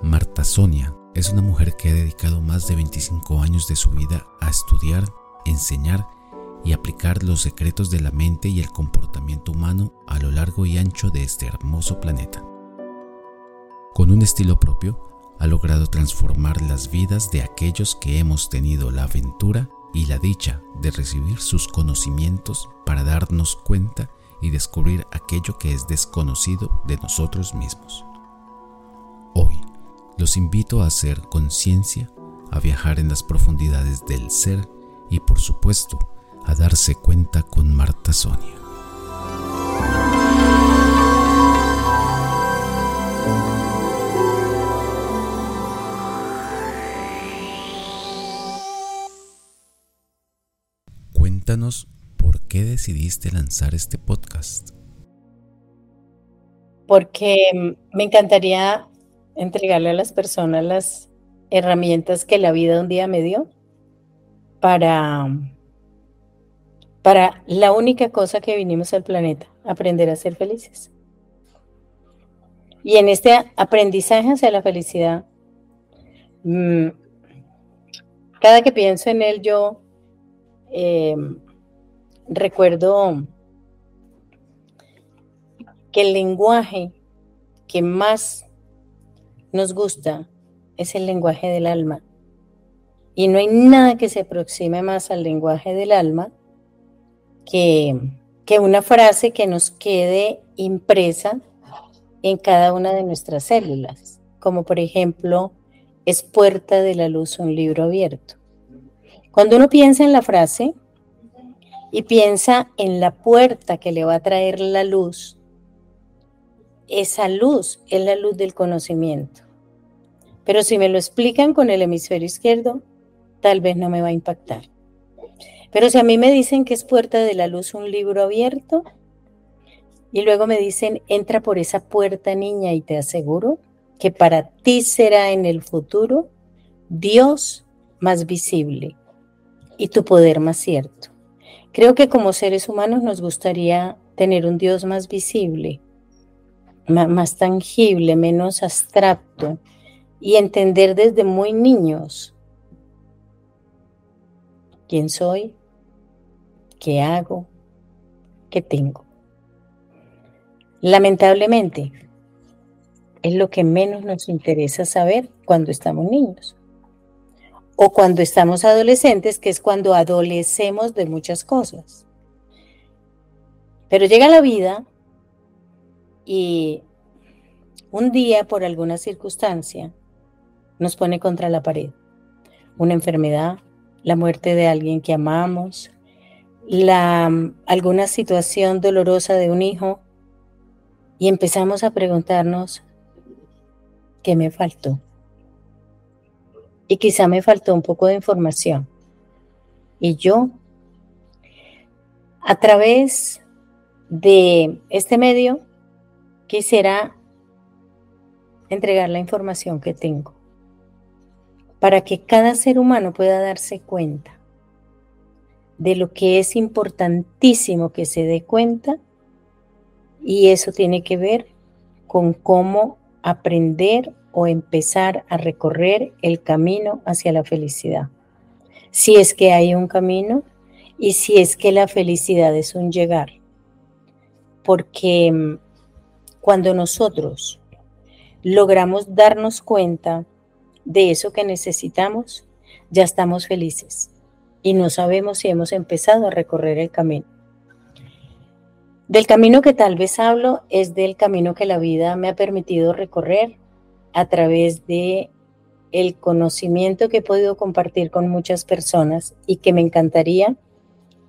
Marta Sonia es una mujer que ha dedicado más de 25 años de su vida a estudiar, enseñar y aplicar los secretos de la mente y el comportamiento humano a lo largo y ancho de este hermoso planeta. Con un estilo propio, ha logrado transformar las vidas de aquellos que hemos tenido la aventura y la dicha de recibir sus conocimientos para darnos cuenta y descubrir aquello que es desconocido de nosotros mismos. Hoy los invito a hacer conciencia, a viajar en las profundidades del ser y por supuesto a darse cuenta con Marta Sonia. Cuéntanos por qué decidiste lanzar este podcast. Porque me encantaría entregarle a las personas las herramientas que la vida un día me dio para, para la única cosa que vinimos al planeta, aprender a ser felices. Y en este aprendizaje hacia la felicidad, mm, cada que pienso en él, yo eh, recuerdo que el lenguaje que más nos gusta es el lenguaje del alma. Y no hay nada que se aproxime más al lenguaje del alma que, que una frase que nos quede impresa en cada una de nuestras células, como por ejemplo, es puerta de la luz un libro abierto. Cuando uno piensa en la frase y piensa en la puerta que le va a traer la luz, esa luz es la luz del conocimiento. Pero si me lo explican con el hemisferio izquierdo, tal vez no me va a impactar. Pero si a mí me dicen que es puerta de la luz un libro abierto, y luego me dicen, entra por esa puerta niña y te aseguro que para ti será en el futuro Dios más visible y tu poder más cierto. Creo que como seres humanos nos gustaría tener un Dios más visible, más tangible, menos abstracto y entender desde muy niños quién soy, qué hago, qué tengo. Lamentablemente, es lo que menos nos interesa saber cuando estamos niños o cuando estamos adolescentes, que es cuando adolecemos de muchas cosas. Pero llega la vida y un día, por alguna circunstancia, nos pone contra la pared. Una enfermedad, la muerte de alguien que amamos, la, alguna situación dolorosa de un hijo y empezamos a preguntarnos, ¿qué me faltó? Y quizá me faltó un poco de información. Y yo, a través de este medio, quisiera entregar la información que tengo para que cada ser humano pueda darse cuenta de lo que es importantísimo que se dé cuenta y eso tiene que ver con cómo aprender o empezar a recorrer el camino hacia la felicidad. Si es que hay un camino y si es que la felicidad es un llegar. Porque mm, cuando nosotros logramos darnos cuenta de eso que necesitamos, ya estamos felices y no sabemos si hemos empezado a recorrer el camino. Del camino que tal vez hablo es del camino que la vida me ha permitido recorrer a través de el conocimiento que he podido compartir con muchas personas y que me encantaría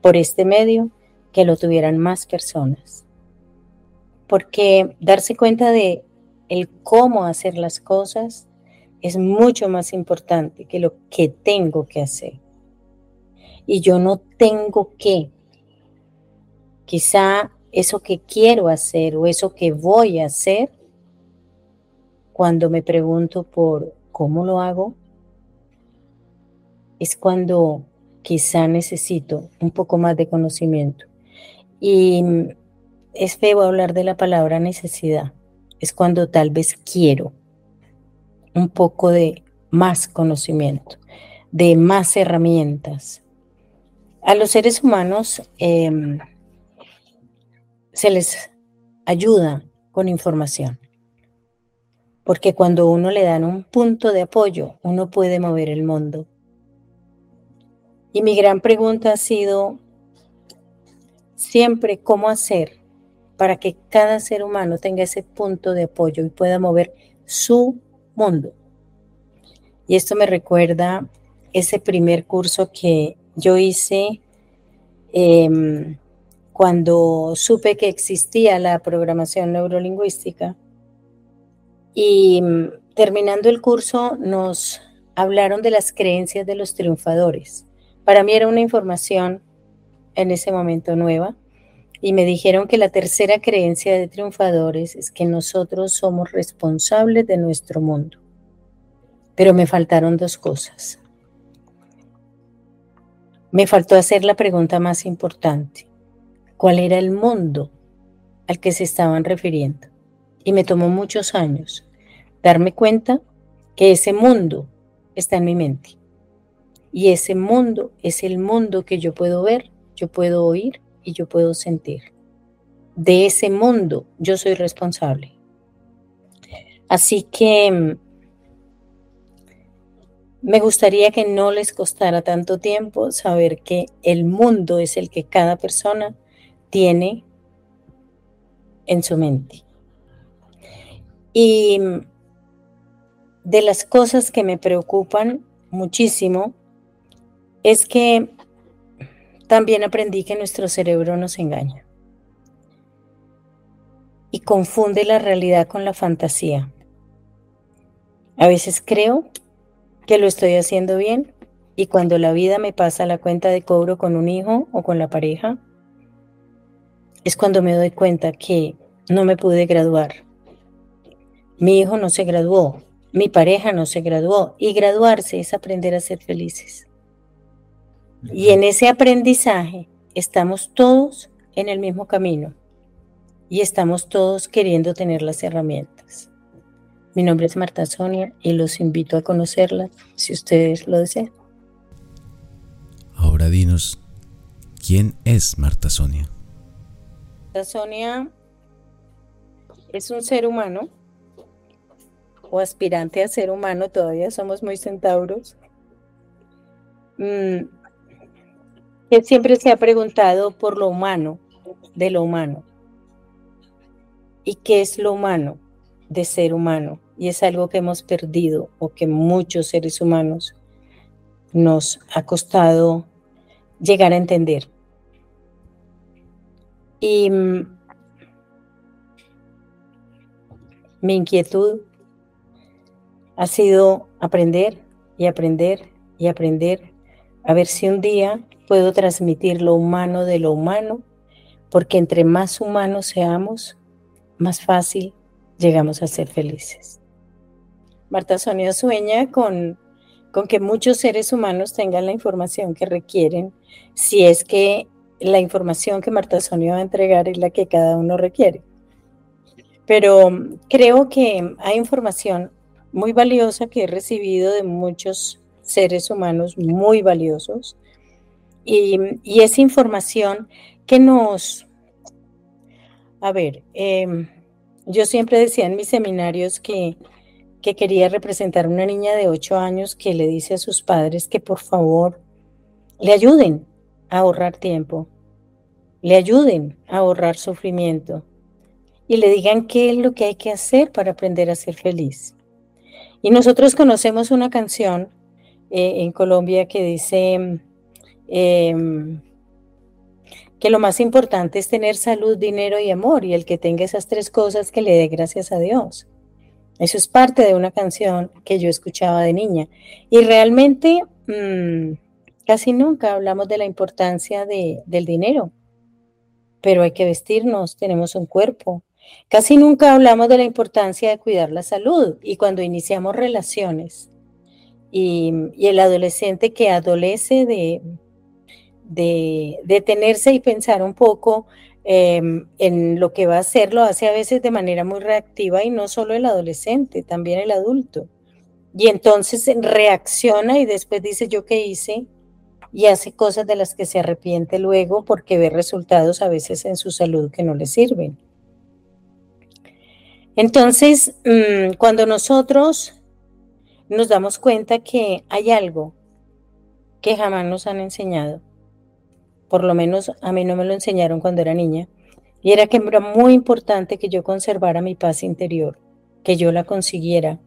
por este medio que lo tuvieran más personas. Porque darse cuenta de el cómo hacer las cosas es mucho más importante que lo que tengo que hacer. Y yo no tengo que. Quizá eso que quiero hacer o eso que voy a hacer, cuando me pregunto por cómo lo hago, es cuando quizá necesito un poco más de conocimiento. Y es feo hablar de la palabra necesidad. Es cuando tal vez quiero un poco de más conocimiento, de más herramientas. A los seres humanos em, se les ayuda con información, porque cuando uno le dan un punto de apoyo, uno puede mover el mundo. Y mi gran pregunta ha sido siempre cómo hacer para que cada ser humano tenga ese punto de apoyo y pueda mover su mundo. Y esto me recuerda ese primer curso que yo hice em, cuando supe que existía la programación neurolingüística. Y mm, terminando el curso nos hablaron de las creencias de los triunfadores. Para mí era una información en ese momento nueva y me dijeron que la tercera creencia de triunfadores es que nosotros somos responsables de nuestro mundo. Pero me faltaron dos cosas. Me faltó hacer la pregunta más importante. ¿Cuál era el mundo al que se estaban refiriendo? Y me tomó muchos años darme cuenta que ese mundo está en mi mente. Y ese mundo es el mundo que yo puedo ver, yo puedo oír y yo puedo sentir. De ese mundo yo soy responsable. Así que mm, me gustaría que no les costara tanto tiempo saber que el mundo es el que cada persona tiene en su mente. Y mm, de las cosas que me preocupan muchísimo es que también aprendí que nuestro cerebro nos engaña y confunde la realidad con la fantasía. A veces creo que lo estoy haciendo bien y cuando la vida me pasa la cuenta de cobro con un hijo o con la pareja, es cuando me doy cuenta que no me pude graduar. Mi hijo no se graduó, mi pareja no se graduó y graduarse es aprender a ser felices. Y en ese aprendizaje estamos todos en el mismo camino y estamos todos queriendo tener las herramientas. Mi nombre es Marta Sonia y los invito a conocerla si ustedes lo desean. Ahora dinos, ¿quién es Marta Sonia? Marta Sonia es un ser humano o aspirante a ser humano, todavía somos muy centauros, mm, que siempre se ha preguntado por lo humano, de lo humano. ¿Y qué es lo humano de ser humano? Y es algo que hemos perdido o que muchos seres humanos nos ha costado llegar a entender. Y mm, mi inquietud ha sido aprender y aprender y aprender a ver si un día puedo transmitir lo humano de lo humano, porque entre más humanos seamos, más fácil llegamos a ser felices. Marta Sonia sueña con, con que muchos seres humanos tengan la información que requieren, si es que la información que Marta Sonia va a entregar es la que cada uno requiere. Pero creo que hay información muy valiosa que he recibido de muchos seres humanos muy valiosos y, esa información que nos... A ver, em, yo siempre decía en mis seminarios que, que quería representar a una niña de 8 años que le dice a sus padres que por favor le ayuden a ahorrar tiempo, le ayuden a ahorrar sufrimiento y le digan qué es lo que hay que hacer para aprender a ser feliz. Y nosotros conocemos una canción eh, en Colombia que dice em, que lo más importante es tener salud, dinero y amor, y el que tenga esas tres cosas que le dé gracias a Dios. Eso es parte de una canción que yo escuchaba de niña. Y realmente mm, casi nunca hablamos de la importancia del dinero, pero hay que vestirnos, tenemos un cuerpo, Casi nunca hablamos de la importancia de cuidar la salud y cuando iniciamos relaciones y, el adolescente que adolece de, de detenerse y pensar un poco em, en lo que va a hacer, lo hace a veces de manera muy reactiva y no solo el adolescente, también el adulto. y entonces reacciona y después dice yo qué hice y hace cosas de las que se arrepiente luego porque ve resultados a veces en su salud que no le sirven. Entonces, mm, cuando nosotros nos damos cuenta que hay algo que jamás nos han enseñado, por lo menos a mí no me lo enseñaron cuando era niña, y era que era muy importante que yo conservara mi paz interior, que yo la consiguiera,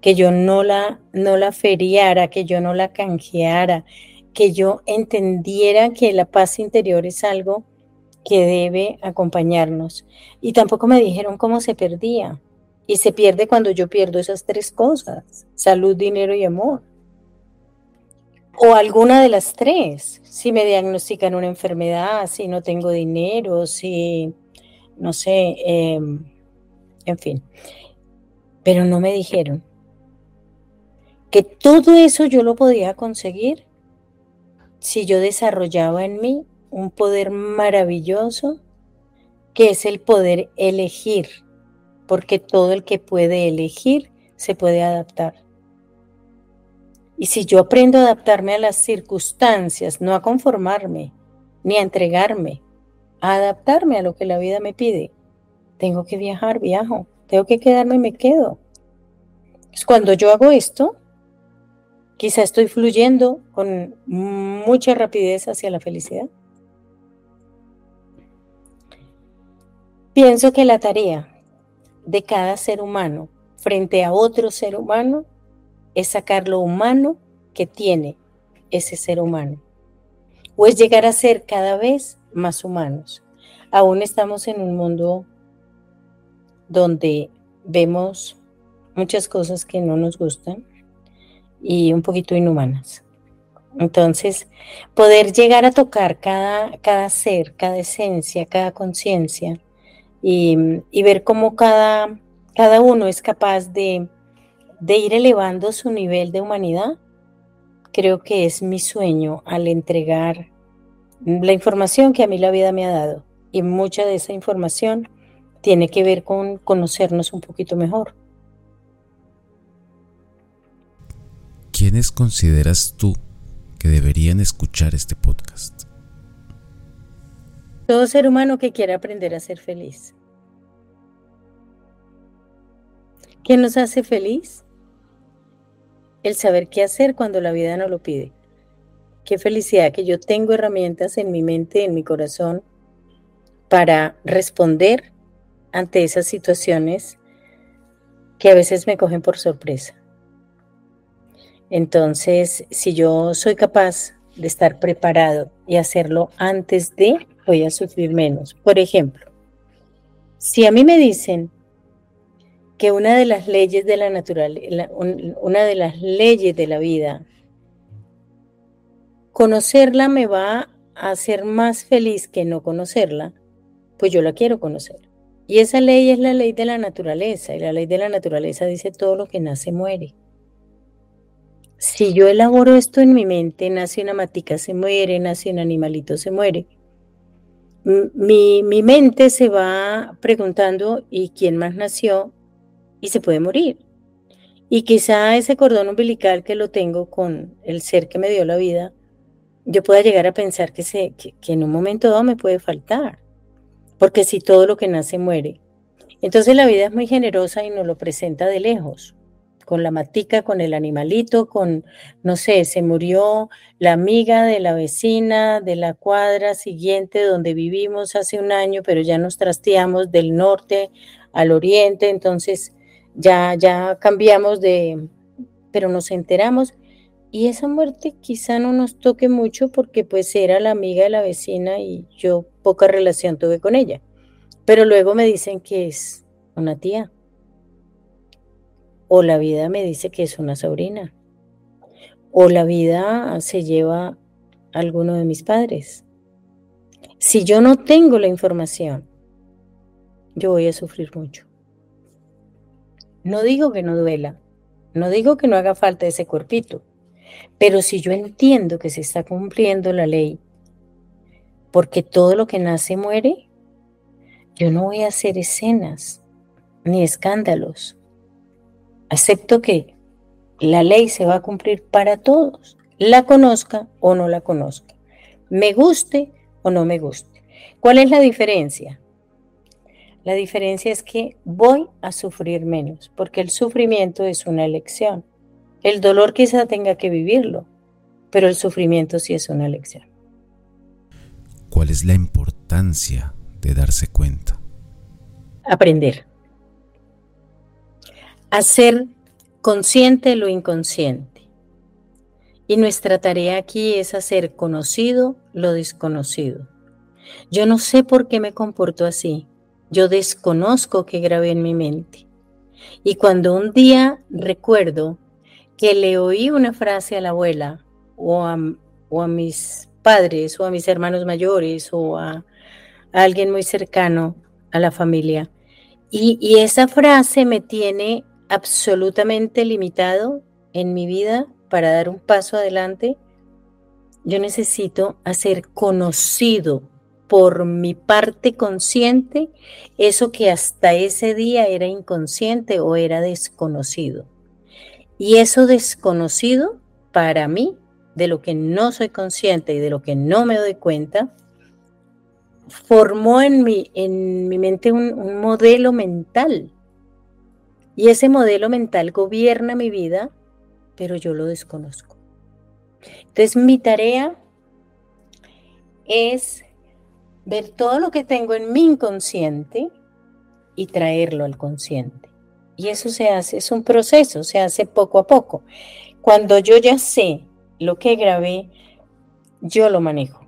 que yo no la, no la feriara, que yo no la canjeara, que yo entendiera que la paz interior es algo que debe acompañarnos. Y tampoco me dijeron cómo se perdía. Y se pierde cuando yo pierdo esas tres cosas, salud, dinero y amor. O alguna de las tres. Si me diagnostican una enfermedad, si no tengo dinero, si, no sé, em, en fin. Pero no me dijeron que todo eso yo lo podía conseguir si yo desarrollaba en mí un poder maravilloso que es el poder elegir, porque todo el que puede elegir se puede adaptar. Y si yo aprendo a adaptarme a las circunstancias, no a conformarme, ni a entregarme, a adaptarme a lo que la vida me pide, tengo que viajar, viajo, tengo que quedarme, me quedo. cuando yo hago esto, Quizá estoy fluyendo con mucha rapidez hacia la felicidad. Pienso que la tarea de cada ser humano frente a otro ser humano es sacar lo humano que tiene ese ser humano. O es llegar a ser cada vez más humanos. Aún estamos en un mundo donde vemos muchas cosas que no nos gustan, y un poquito inhumanas. Entonces, poder llegar a tocar cada, cada ser, cada esencia, cada conciencia y, ver cómo cada, cada uno es capaz de, de ir elevando su nivel de humanidad, creo que es mi sueño al entregar la información que a mí la vida me ha dado. Y mucha de esa información tiene que ver con conocernos un poquito mejor. ¿quiénes consideras tú que deberían escuchar este podcast? Todo ser humano que quiera aprender a ser feliz. ¿Qué nos hace feliz? El saber qué hacer cuando la vida no lo pide. Qué felicidad que yo tengo herramientas en mi mente, en mi corazón, para responder ante esas situaciones que a veces me cogen por sorpresa. Entonces, si yo soy capaz de estar preparado y hacerlo antes de, voy a sufrir menos. Por ejemplo, si a mí me dicen que una de las leyes de la naturaleza, una de las leyes de la vida, conocerla me va a hacer más feliz que no conocerla, pues yo la quiero conocer. Y esa ley es la ley de la naturaleza, y la ley de la naturaleza dice todo lo que nace muere si yo elaboro esto en mi mente, nace una matica, se muere, nace un animalito, se muere. Mi, mi mente se va preguntando, ¿y quién más nació? Y se puede morir. Y quizá ese cordón umbilical que lo tengo con el ser que me dio la vida, yo pueda llegar a pensar que, se, que, que en un momento dado me puede faltar. Porque si todo lo que nace muere. Entonces la vida es muy generosa y nos lo presenta de lejos con la matica, con el animalito, con, no sé, se murió la amiga de la vecina de la cuadra siguiente donde vivimos hace un año, pero ya nos trasteamos del norte al oriente, entonces ya, ya cambiamos de, pero nos enteramos y esa muerte quizá no nos toque mucho porque pues era la amiga de la vecina y yo poca relación tuve con ella. Pero luego me dicen que es una tía o la vida me dice que es una sobrina, o la vida se lleva a alguno de mis padres. Si yo no tengo la información, yo voy a sufrir mucho. No digo que no duela, no digo que no haga falta ese cuerpito, pero si yo entiendo que se está cumpliendo la ley, porque todo lo que nace muere, yo no voy a hacer escenas ni escándalos Acepto que la ley se va a cumplir para todos, la conozca o no la conozca, me guste o no me guste. ¿Cuál es la diferencia? La diferencia es que voy a sufrir menos, porque el sufrimiento es una elección. El dolor quizá tenga que vivirlo, pero el sufrimiento sí es una elección. ¿Cuál es la importancia de darse cuenta? Aprender. Hacer consciente lo inconsciente. Y nuestra tarea aquí es hacer conocido lo desconocido. Yo no sé por qué me comporto así. Yo desconozco que grabé en mi mente. Y cuando un día recuerdo que le oí una frase a la abuela o a, mis padres o a mis hermanos mayores o a, alguien muy cercano a la familia, y esa frase me tiene absolutamente limitado en mi vida para dar un paso adelante, yo necesito hacer conocido por mi parte consciente eso que hasta ese día era inconsciente o era desconocido. Y eso desconocido para mí, de lo que no soy consciente y de lo que no me doy cuenta, formó en mi, en mi mente un, un modelo mental y ese modelo mental gobierna mi vida, pero yo lo desconozco. Entonces mi tarea es ver todo lo que tengo en mi inconsciente y traerlo al consciente. Y eso se hace, es un proceso, se hace poco a poco. Cuando yo ya sé lo que grabé, yo lo manejo.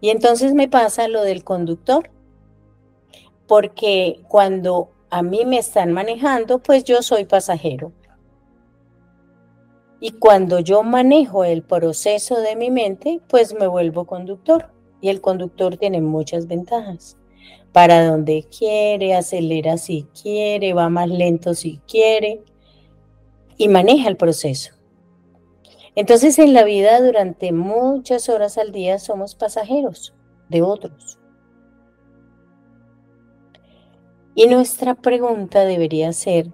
Y entonces me pasa lo del conductor, porque cuando a mí me están manejando, pues yo soy pasajero. Y cuando yo manejo el proceso de mi mente, pues me vuelvo conductor. Y el conductor tiene muchas ventajas. Para donde quiere, acelera si quiere, va más lento si quiere y maneja el proceso. Entonces en la vida durante muchas horas al día somos pasajeros de otros. Y nuestra pregunta debería ser,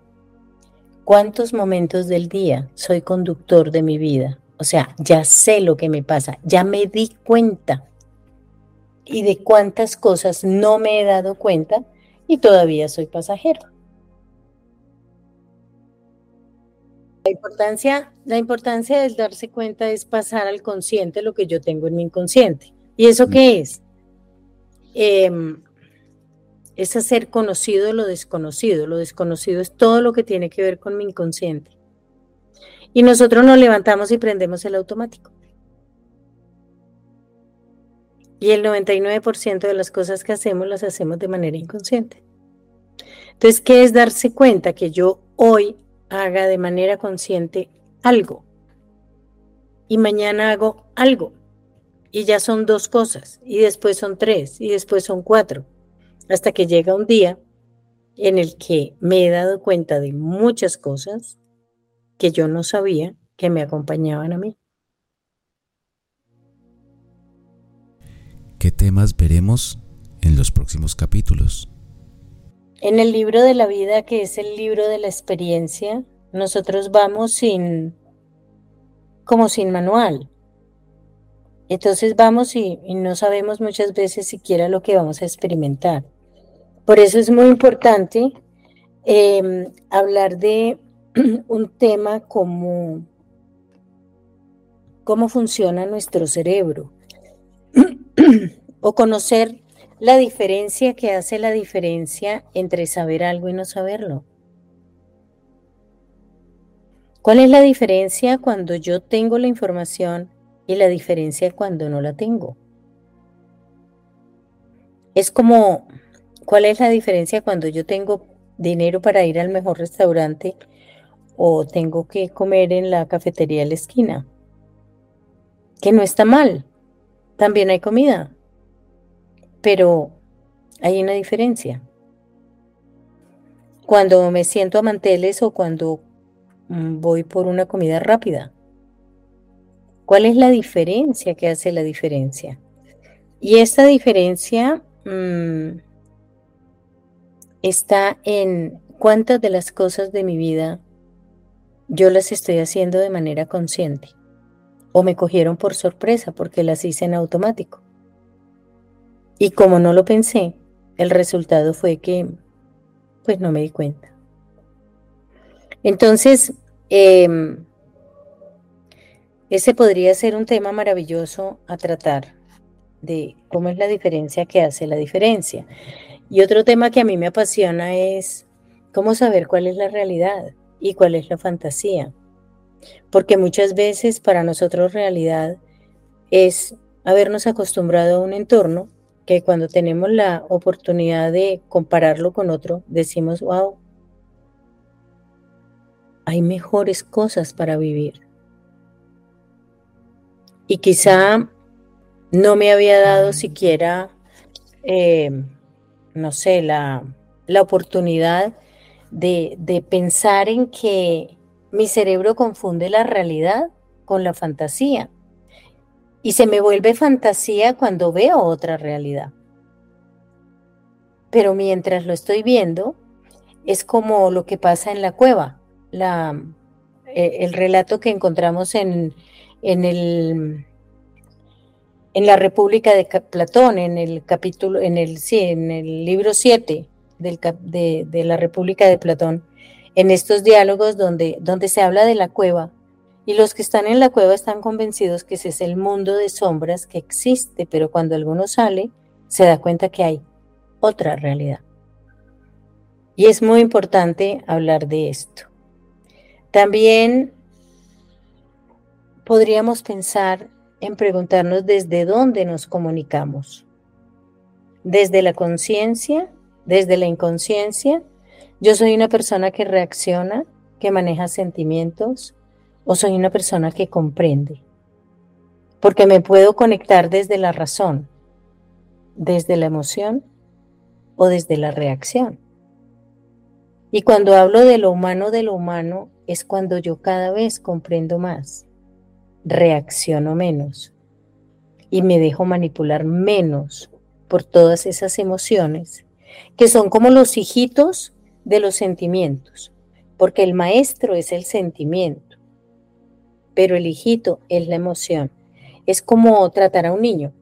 ¿cuántos momentos del día soy conductor de mi vida? O sea, ya sé lo que me pasa, ya me di cuenta. Y de cuántas cosas no me he dado cuenta y todavía soy pasajero. La importancia, la importancia de darse cuenta es pasar al consciente lo que yo tengo en mi inconsciente. ¿Y eso mm. qué es? Eh, es hacer conocido lo desconocido. Lo desconocido es todo lo que tiene que ver con mi inconsciente. Y nosotros nos levantamos y prendemos el automático. Y el 99% de las cosas que hacemos las hacemos de manera inconsciente. Entonces, ¿qué es darse cuenta que yo hoy haga de manera consciente algo? Y mañana hago algo. Y ya son dos cosas. Y después son tres. Y después son cuatro hasta que llega un día en el que me he dado cuenta de muchas cosas que yo no sabía que me acompañaban a mí. ¿Qué temas veremos en los próximos capítulos? En el libro de la vida, que es el libro de la experiencia, nosotros vamos sin, como sin manual. Entonces vamos y, y no sabemos muchas veces siquiera lo que vamos a experimentar. Por eso es muy importante em, hablar de un tema como cómo funciona nuestro cerebro o conocer la diferencia que hace la diferencia entre saber algo y no saberlo. ¿Cuál es la diferencia cuando yo tengo la información y la diferencia cuando no la tengo? Es como ¿Cuál es la diferencia cuando yo tengo dinero para ir al mejor restaurante o tengo que comer en la cafetería de la esquina? Que no está mal, también hay comida, pero hay una diferencia. Cuando me siento a manteles o cuando mm, voy por una comida rápida. ¿Cuál es la diferencia que hace la diferencia? Y esta diferencia mmm, está en cuántas de las cosas de mi vida yo las estoy haciendo de manera consciente o me cogieron por sorpresa porque las hice en automático. Y como no lo pensé, el resultado fue que pues no me di cuenta. Entonces, em, ese podría ser un tema maravilloso a tratar de cómo es la diferencia que hace la diferencia. Y otro tema que a mí me apasiona es cómo saber cuál es la realidad y cuál es la fantasía. Porque muchas veces para nosotros realidad es habernos acostumbrado a un entorno que cuando tenemos la oportunidad de compararlo con otro, decimos, wow, hay mejores cosas para vivir. Y quizá no me había dado siquiera, eh, no sé, la, la oportunidad de, de pensar en que mi cerebro confunde la realidad con la fantasía. Y se me vuelve fantasía cuando veo otra realidad. Pero mientras lo estoy viendo, es como lo que pasa en la cueva, la, eh, el relato que encontramos en, en, el, en la República de Platón, en el capítulo, en el, sí, en el libro 7 del, de, de, la República de Platón, en estos diálogos donde, donde se habla de la cueva. Y los que están en la cueva están convencidos que ese es el mundo de sombras que existe, pero cuando alguno sale, se da cuenta que hay otra realidad. Y es muy importante hablar de esto. También podríamos pensar en preguntarnos desde dónde nos comunicamos. Desde la conciencia, desde la inconsciencia. Yo soy una persona que reacciona, que maneja sentimientos, o soy una persona que comprende. Porque me puedo conectar desde la razón, desde la emoción o desde la reacción. Y cuando hablo de lo humano de lo humano es cuando yo cada vez comprendo más, reacciono menos y me dejo manipular menos por todas esas emociones que son como los hijitos de los sentimientos, porque el maestro es el sentimiento, pero el hijito es la emoción. Es como tratar a un niño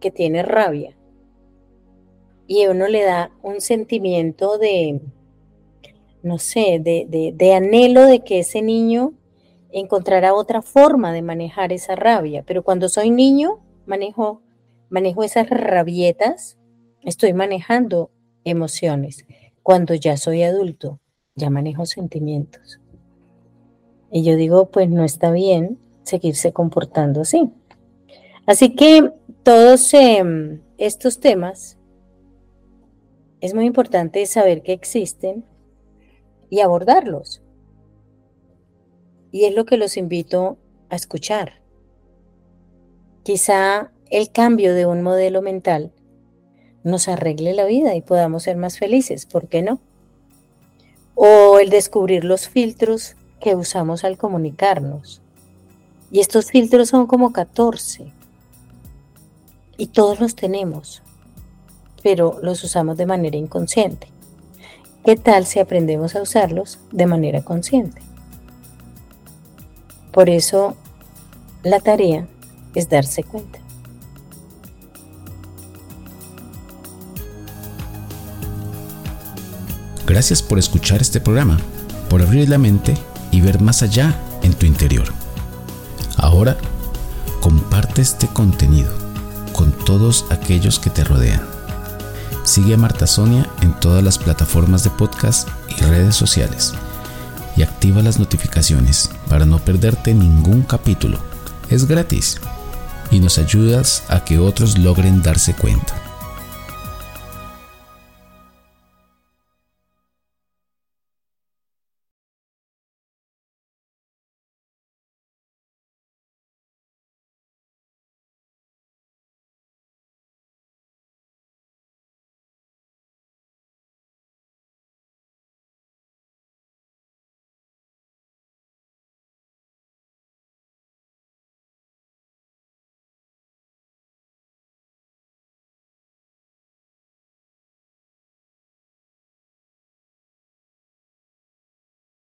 que tiene rabia y uno le da un sentimiento de, no sé, de, de, anhelo de que ese niño encontrará otra forma de manejar esa rabia. Pero cuando soy niño, manejo, manejo esas rabietas, estoy manejando emociones. Cuando ya soy adulto, ya manejo sentimientos. Y yo digo, pues no está bien seguirse comportando así. Así que todos em, estos temas es muy importante saber que existen y abordarlos. Y es lo que los invito a escuchar. Quizá el cambio de un modelo mental nos arregle la vida y podamos ser más felices, ¿por qué no? O el descubrir los filtros que usamos al comunicarnos. Y estos filtros son como 14. Y todos los tenemos pero los usamos de manera inconsciente. ¿Qué tal si aprendemos a usarlos de manera consciente? Por eso, la tarea es darse cuenta. Gracias por escuchar este programa, por abrir la mente y ver más allá en tu interior. Ahora, comparte este contenido con todos aquellos que te rodean Sigue a Marta Sonia en todas las plataformas de podcast y redes sociales. Y activa las notificaciones para no perderte ningún capítulo. Es gratis y nos ayudas a que otros logren darse cuenta.